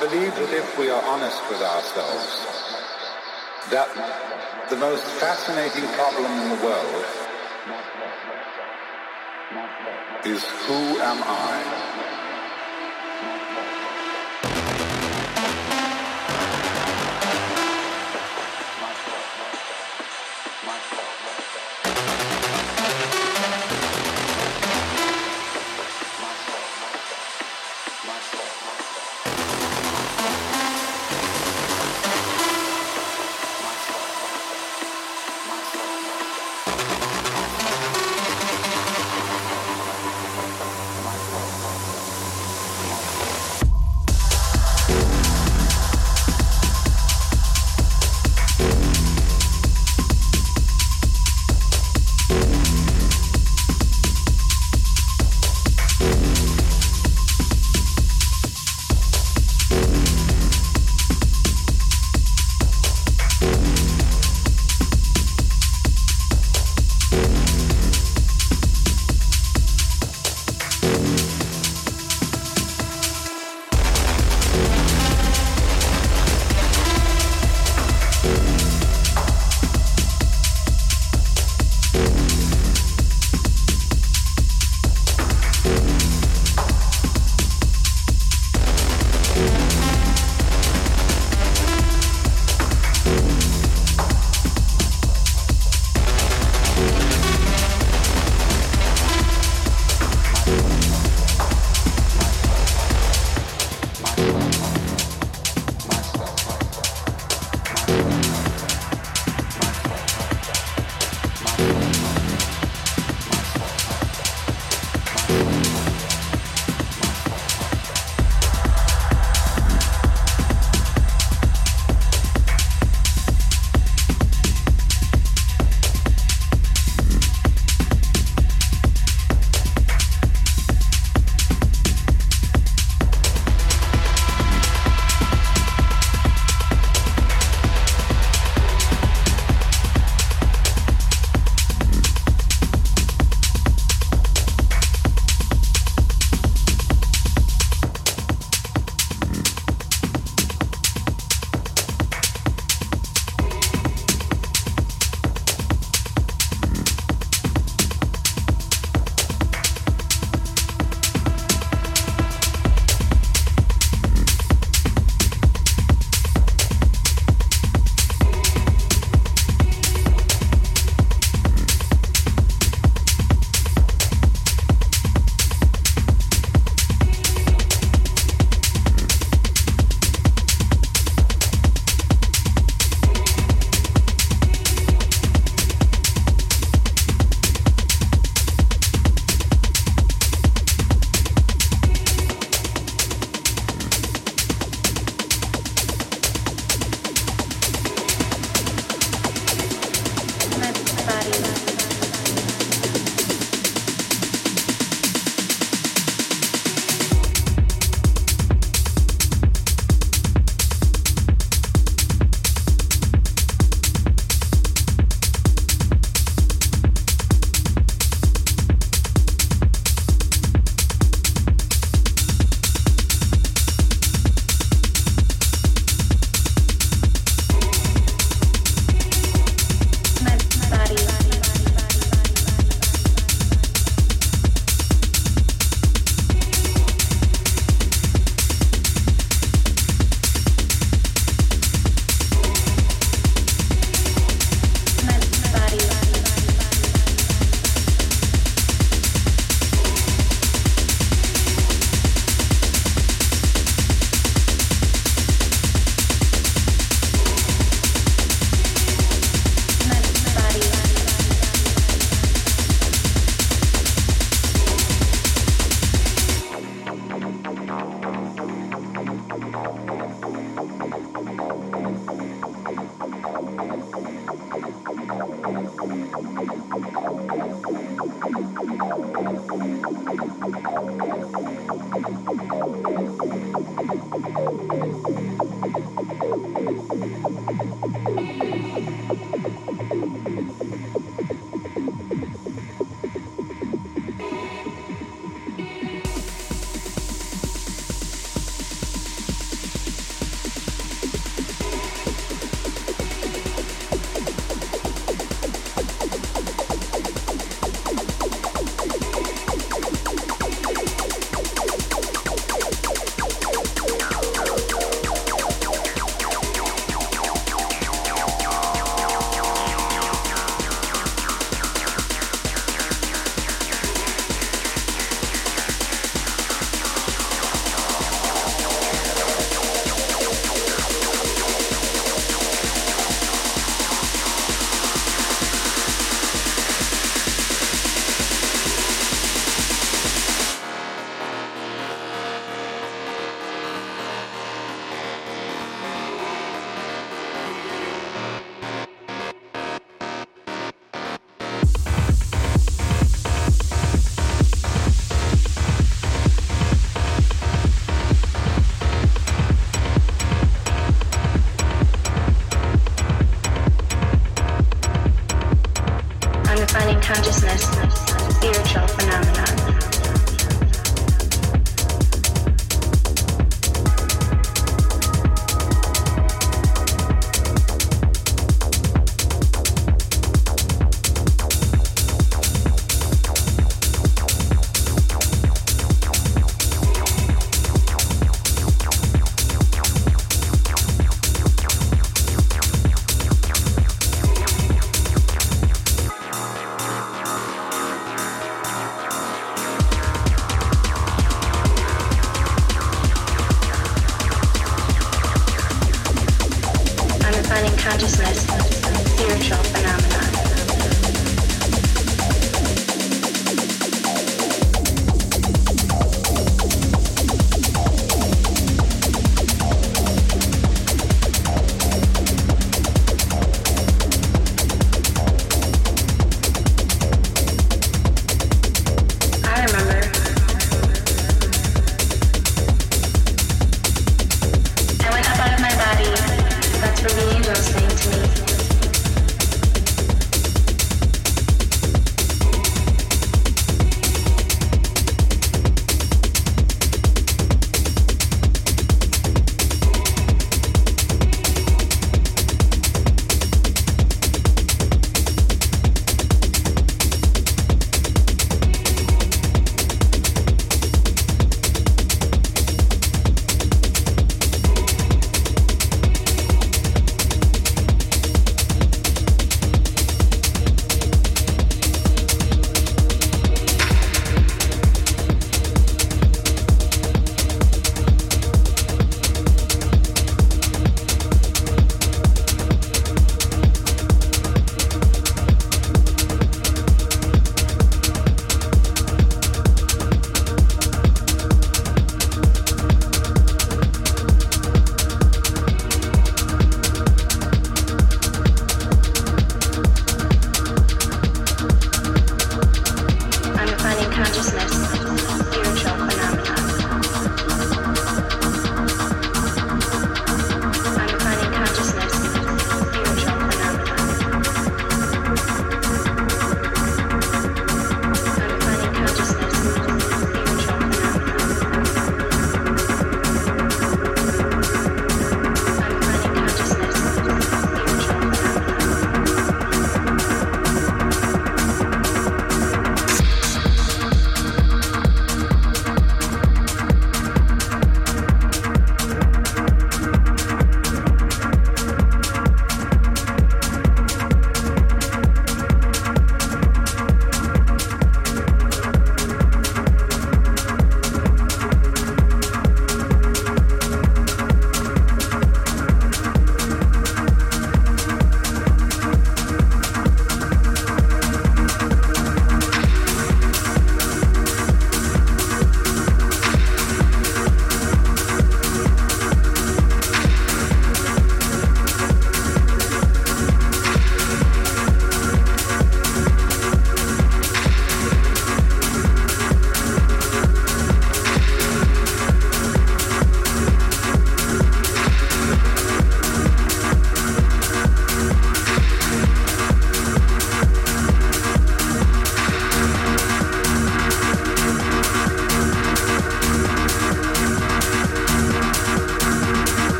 believe that if we are honest with ourselves, that the most fascinating problem in the world is who am I?